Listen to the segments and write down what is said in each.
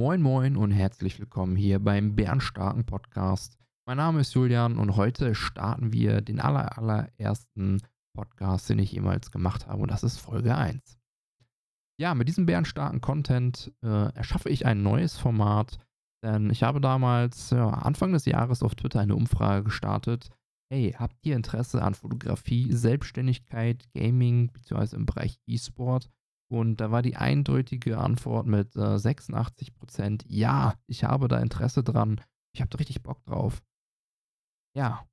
Moin Moin und herzlich willkommen hier beim Bärenstarken Podcast. Mein Name ist Julian und heute starten wir den aller, allerersten Podcast, den ich jemals gemacht habe und das ist Folge 1. Ja, mit diesem bärenstarken Content äh, erschaffe ich ein neues Format, denn ich habe damals ja, Anfang des Jahres auf Twitter eine Umfrage gestartet. Hey, habt ihr Interesse an Fotografie, Selbstständigkeit, Gaming bzw. im Bereich E-Sport? Und da war die eindeutige Antwort mit äh, 86 Prozent, ja, ich habe da Interesse dran, ich habe da richtig Bock drauf. Ja,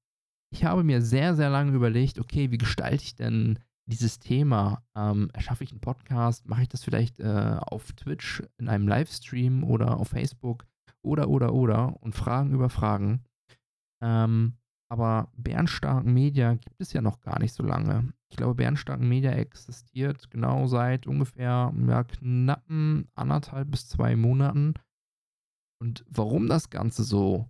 ich habe mir sehr, sehr lange überlegt, okay, wie gestalte ich denn dieses Thema? Ähm, erschaffe ich einen Podcast? Mache ich das vielleicht äh, auf Twitch in einem Livestream oder auf Facebook? Oder, oder, oder. Und Fragen über Fragen. Ähm, aber Bärenstarken Media gibt es ja noch gar nicht so lange. Ich glaube, Bärenstarken Media existiert genau seit ungefähr ja, knappen anderthalb bis zwei Monaten. Und warum das Ganze so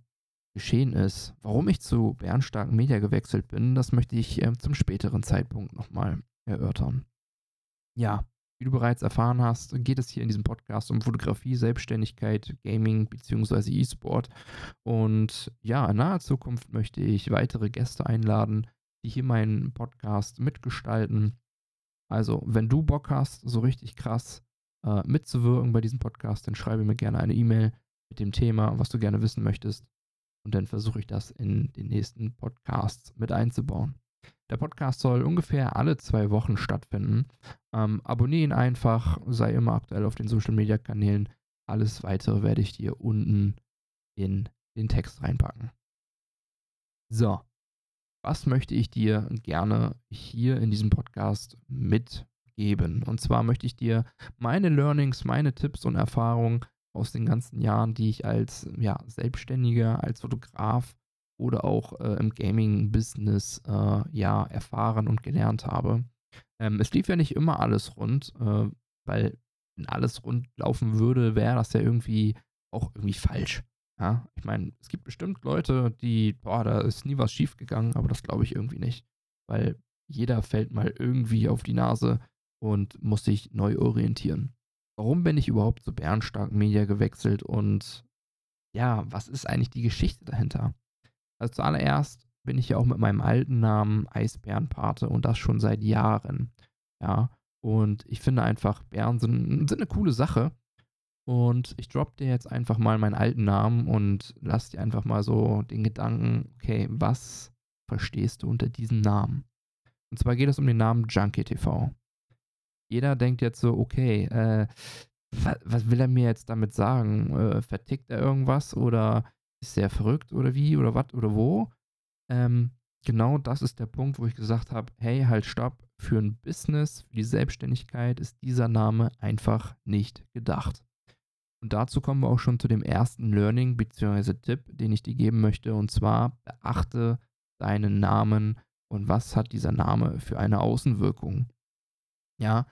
geschehen ist, warum ich zu Bärenstarken Media gewechselt bin, das möchte ich äh, zum späteren Zeitpunkt nochmal erörtern. Ja, wie du bereits erfahren hast, geht es hier in diesem Podcast um Fotografie, Selbstständigkeit, Gaming bzw. E-Sport. Und ja, in naher Zukunft möchte ich weitere Gäste einladen, die hier meinen Podcast mitgestalten. Also, wenn du Bock hast, so richtig krass äh, mitzuwirken bei diesem Podcast, dann schreibe mir gerne eine E-Mail mit dem Thema, was du gerne wissen möchtest. Und dann versuche ich das in den nächsten Podcasts mit einzubauen. Der Podcast soll ungefähr alle zwei Wochen stattfinden. Ähm, abonniere ihn einfach, sei immer aktuell auf den Social Media Kanälen. Alles weitere werde ich dir unten in den Text reinpacken. So, was möchte ich dir gerne hier in diesem Podcast mitgeben? Und zwar möchte ich dir meine Learnings, meine Tipps und Erfahrungen aus den ganzen Jahren, die ich als ja, Selbstständiger, als Fotograf oder auch äh, im Gaming-Business äh, ja erfahren und gelernt habe. Ähm, es lief ja nicht immer alles rund, äh, weil wenn alles rund laufen würde, wäre das ja irgendwie auch irgendwie falsch. Ja, ich meine, es gibt bestimmt Leute, die, boah, da ist nie was schief gegangen, aber das glaube ich irgendwie nicht, weil jeder fällt mal irgendwie auf die Nase und muss sich neu orientieren. Warum bin ich überhaupt zu Bärenstark Media gewechselt und ja, was ist eigentlich die Geschichte dahinter? Also zuallererst bin ich ja auch mit meinem alten Namen Eisbärenpate und das schon seit Jahren. Ja, und ich finde einfach, Bären sind, sind eine coole Sache. Und ich droppe dir jetzt einfach mal meinen alten Namen und lass dir einfach mal so den Gedanken, okay, was verstehst du unter diesem Namen? Und zwar geht es um den Namen Junkie TV. Jeder denkt jetzt so, okay, äh, was, was, will er mir jetzt damit sagen? Äh, vertickt er irgendwas oder ist sehr verrückt oder wie oder was oder wo. Ähm, genau das ist der Punkt, wo ich gesagt habe, hey, halt stopp, für ein Business, für die Selbstständigkeit ist dieser Name einfach nicht gedacht. Und dazu kommen wir auch schon zu dem ersten Learning bzw. Tipp, den ich dir geben möchte. Und zwar beachte deinen Namen und was hat dieser Name für eine Außenwirkung. Ja,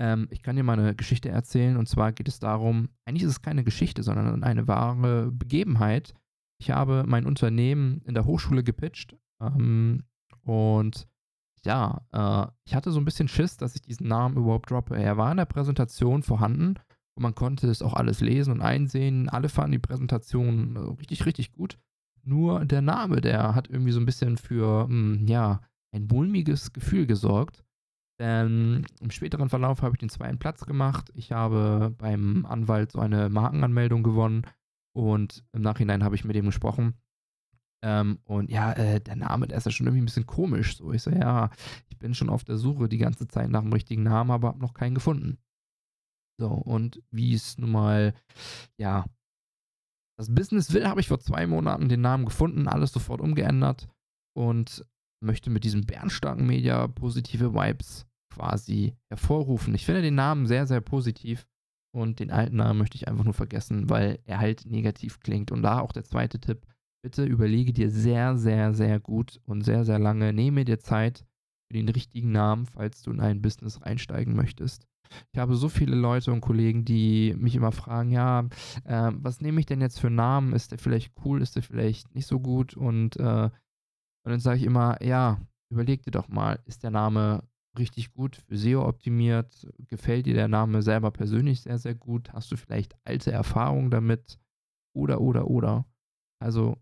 ähm, ich kann dir mal eine Geschichte erzählen. Und zwar geht es darum, eigentlich ist es keine Geschichte, sondern eine wahre Begebenheit, ich habe mein Unternehmen in der Hochschule gepitcht ähm, und ja, äh, ich hatte so ein bisschen Schiss, dass ich diesen Namen überhaupt droppe. Er war in der Präsentation vorhanden und man konnte es auch alles lesen und einsehen. Alle fanden die Präsentation äh, richtig, richtig gut. Nur der Name, der hat irgendwie so ein bisschen für, hm, ja, ein mulmiges Gefühl gesorgt. Denn im späteren Verlauf habe ich den zweiten Platz gemacht. Ich habe beim Anwalt so eine Markenanmeldung gewonnen und im Nachhinein habe ich mit ihm gesprochen. Ähm, und ja, äh, der Name, der ist ja schon irgendwie ein bisschen komisch. So, ich so, ja, ich bin schon auf der Suche die ganze Zeit nach dem richtigen Namen, aber habe noch keinen gefunden. So, und wie es nun mal, ja, das Business will, habe ich vor zwei Monaten den Namen gefunden, alles sofort umgeändert und möchte mit diesem bärenstarken Media positive Vibes quasi hervorrufen. Ich finde den Namen sehr, sehr positiv und den alten Namen möchte ich einfach nur vergessen, weil er halt negativ klingt. Und da auch der zweite Tipp. Bitte überlege dir sehr, sehr, sehr gut und sehr, sehr lange. Nehme dir Zeit für den richtigen Namen, falls du in ein Business einsteigen möchtest. Ich habe so viele Leute und Kollegen, die mich immer fragen, ja, äh, was nehme ich denn jetzt für einen Namen? Ist der vielleicht cool? Ist der vielleicht nicht so gut? Und, äh, und dann sage ich immer, ja, überleg dir doch mal, ist der Name richtig gut für SEO optimiert? Gefällt dir der Name selber persönlich sehr, sehr gut? Hast du vielleicht alte Erfahrungen damit? Oder, oder, oder. Also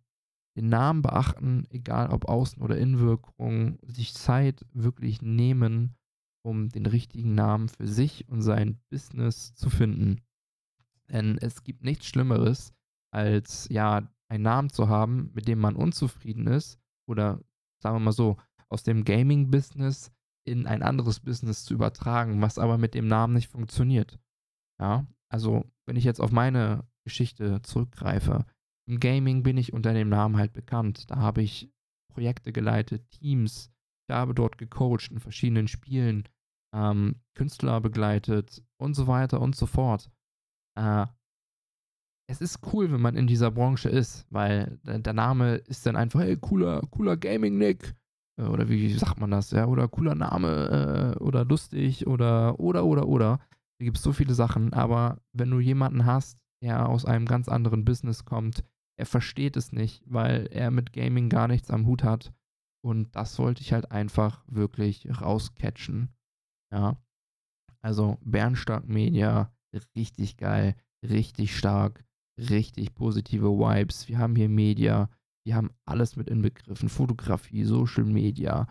den Namen beachten, egal ob Außen- oder Innenwirkung, sich Zeit wirklich nehmen, um den richtigen Namen für sich und sein Business zu finden. Denn es gibt nichts Schlimmeres, als ja, einen Namen zu haben, mit dem man unzufrieden ist oder sagen wir mal so, aus dem Gaming-Business in ein anderes Business zu übertragen, was aber mit dem Namen nicht funktioniert. Ja, also wenn ich jetzt auf meine Geschichte zurückgreife, im Gaming bin ich unter dem Namen halt bekannt. Da habe ich Projekte geleitet, Teams, ich habe dort gecoacht in verschiedenen Spielen, ähm, Künstler begleitet und so weiter und so fort. Äh, es ist cool, wenn man in dieser Branche ist, weil der Name ist dann einfach, hey, cooler, cooler Gaming-Nick. Äh, oder wie sagt man das, ja? Oder cooler Name äh, oder lustig oder, oder, oder, oder. Da gibt es so viele Sachen, aber wenn du jemanden hast, der aus einem ganz anderen Business kommt, er versteht es nicht, weil er mit Gaming gar nichts am Hut hat. Und das wollte ich halt einfach wirklich rauscatchen. Ja. Also Bernstark Media, richtig geil, richtig stark richtig positive Vibes. Wir haben hier Media, wir haben alles mit inbegriffen. Fotografie, Social Media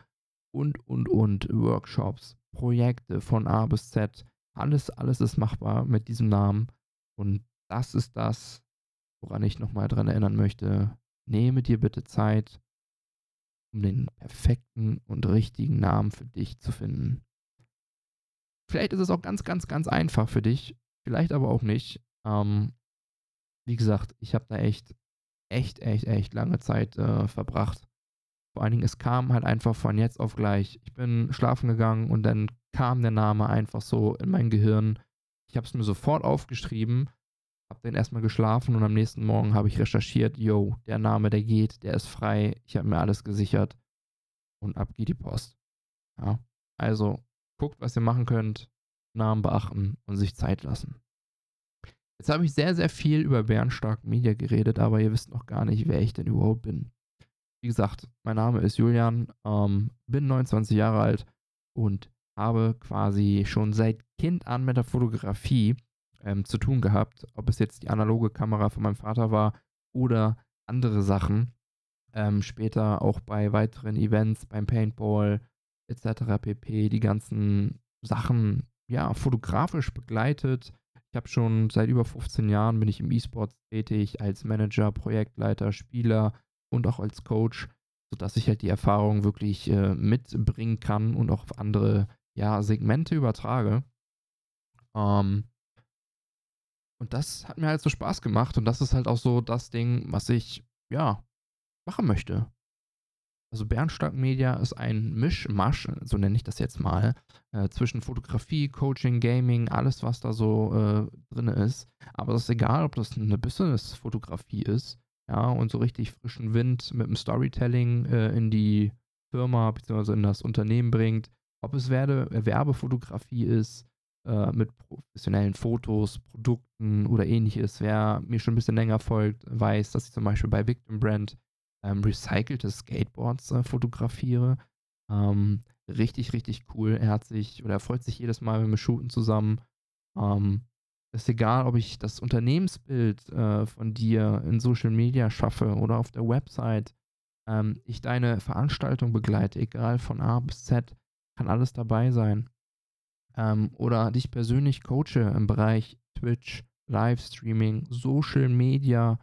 und, und, und. Workshops, Projekte von A bis Z. Alles, alles ist machbar mit diesem Namen. Und das ist das, woran ich nochmal dran erinnern möchte. Nehme dir bitte Zeit, um den perfekten und richtigen Namen für dich zu finden. Vielleicht ist es auch ganz, ganz, ganz einfach für dich, vielleicht aber auch nicht. Ähm, wie gesagt, ich habe da echt, echt, echt, echt lange Zeit äh, verbracht. Vor allen Dingen, es kam halt einfach von jetzt auf gleich. Ich bin schlafen gegangen und dann kam der Name einfach so in mein Gehirn. Ich habe es mir sofort aufgeschrieben, habe dann erstmal geschlafen und am nächsten Morgen habe ich recherchiert, yo, der Name, der geht, der ist frei, ich habe mir alles gesichert und ab geht die Post. Ja, also guckt, was ihr machen könnt, Namen beachten und sich Zeit lassen. Jetzt habe ich sehr, sehr viel über Bärenstark Media geredet, aber ihr wisst noch gar nicht, wer ich denn überhaupt bin. Wie gesagt, mein Name ist Julian, ähm, bin 29 Jahre alt und habe quasi schon seit Kind an mit der Fotografie ähm, zu tun gehabt, ob es jetzt die analoge Kamera von meinem Vater war oder andere Sachen. Ähm, später auch bei weiteren Events, beim Paintball etc. pp. Die ganzen Sachen ja fotografisch begleitet ich habe schon seit über 15 Jahren bin ich im E-Sport tätig als Manager, Projektleiter, Spieler und auch als Coach, sodass ich halt die Erfahrung wirklich äh, mitbringen kann und auch auf andere ja, Segmente übertrage. Ähm, und das hat mir halt so Spaß gemacht und das ist halt auch so das Ding, was ich ja machen möchte. Also Bernstark Media ist ein Mischmasch, so nenne ich das jetzt mal, äh, zwischen Fotografie, Coaching, Gaming, alles, was da so äh, drin ist. Aber es ist egal, ob das eine Business-Fotografie ist, ja, und so richtig frischen Wind mit dem Storytelling äh, in die Firma bzw. in das Unternehmen bringt, ob es Werde, Werbefotografie ist, äh, mit professionellen Fotos, Produkten oder ähnliches. Wer mir schon ein bisschen länger folgt, weiß, dass ich zum Beispiel bei Victim Brand ähm, recycelte Skateboards äh, fotografiere. Ähm, richtig, richtig cool. Er hat sich oder er freut sich jedes Mal, wenn wir shooten zusammen. Ähm, ist egal, ob ich das Unternehmensbild äh, von dir in Social Media schaffe oder auf der Website. Ähm, ich deine Veranstaltung begleite, egal von A bis Z, kann alles dabei sein. Ähm, oder dich persönlich coache im Bereich Twitch, Livestreaming, Social Media,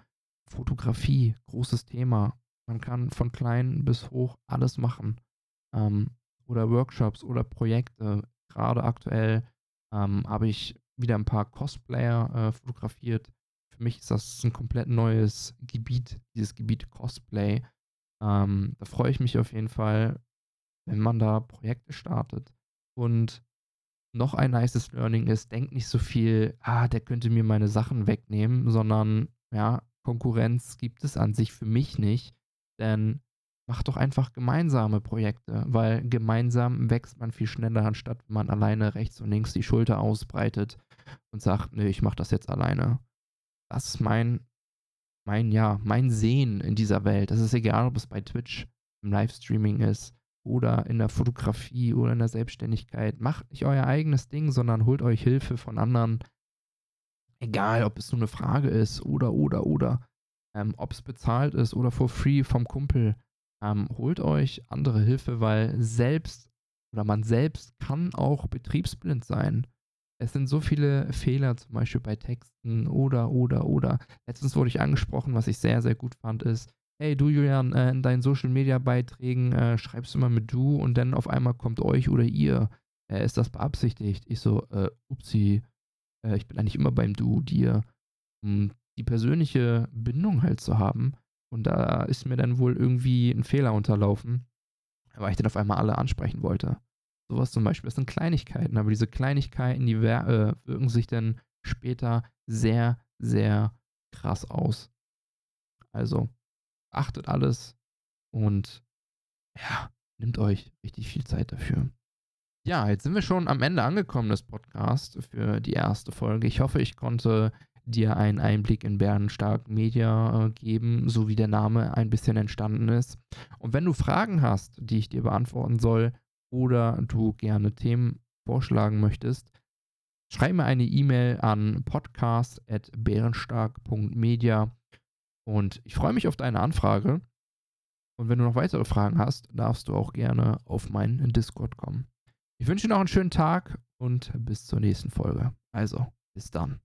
Fotografie, großes Thema. Man kann von klein bis hoch alles machen. Ähm, oder Workshops oder Projekte. Gerade aktuell ähm, habe ich wieder ein paar Cosplayer äh, fotografiert. Für mich ist das ein komplett neues Gebiet, dieses Gebiet Cosplay. Ähm, da freue ich mich auf jeden Fall, wenn man da Projekte startet. Und noch ein nices Learning ist, denk nicht so viel, ah, der könnte mir meine Sachen wegnehmen, sondern ja, Konkurrenz gibt es an sich für mich nicht. Denn mach doch einfach gemeinsame Projekte, weil gemeinsam wächst man viel schneller, anstatt wenn man alleine rechts und links die Schulter ausbreitet und sagt, nee, ich mach das jetzt alleine. Das ist mein, mein, ja, mein Sehen in dieser Welt. Das ist egal, ob es bei Twitch im Livestreaming ist oder in der Fotografie oder in der Selbstständigkeit. Macht nicht euer eigenes Ding, sondern holt euch Hilfe von anderen. Egal, ob es nur eine Frage ist oder, oder, oder. Ähm, ob es bezahlt ist oder for free vom Kumpel. Ähm, holt euch andere Hilfe, weil selbst oder man selbst kann auch betriebsblind sein. Es sind so viele Fehler, zum Beispiel bei Texten oder, oder, oder. Letztens wurde ich angesprochen, was ich sehr, sehr gut fand, ist, hey du Julian, äh, in deinen Social Media Beiträgen äh, schreibst du immer mit du und dann auf einmal kommt euch oder ihr. Äh, ist das beabsichtigt? Ich so, äh, upsi, äh, ich bin eigentlich immer beim du, dir. Um die persönliche Bindung halt zu haben. Und da ist mir dann wohl irgendwie ein Fehler unterlaufen, weil ich dann auf einmal alle ansprechen wollte. Sowas zum Beispiel, das sind Kleinigkeiten, aber diese Kleinigkeiten, die äh, wirken sich dann später sehr, sehr krass aus. Also, achtet alles und ja, nimmt euch richtig viel Zeit dafür. Ja, jetzt sind wir schon am Ende angekommen des Podcasts für die erste Folge. Ich hoffe, ich konnte dir einen Einblick in Bärenstark Media äh, geben, so wie der Name ein bisschen entstanden ist. Und wenn du Fragen hast, die ich dir beantworten soll oder du gerne Themen vorschlagen möchtest, schreib mir eine E-Mail an podcast.bärenstark.media und ich freue mich auf deine Anfrage. Und wenn du noch weitere Fragen hast, darfst du auch gerne auf meinen Discord kommen. Ich wünsche dir noch einen schönen Tag und bis zur nächsten Folge. Also, bis dann.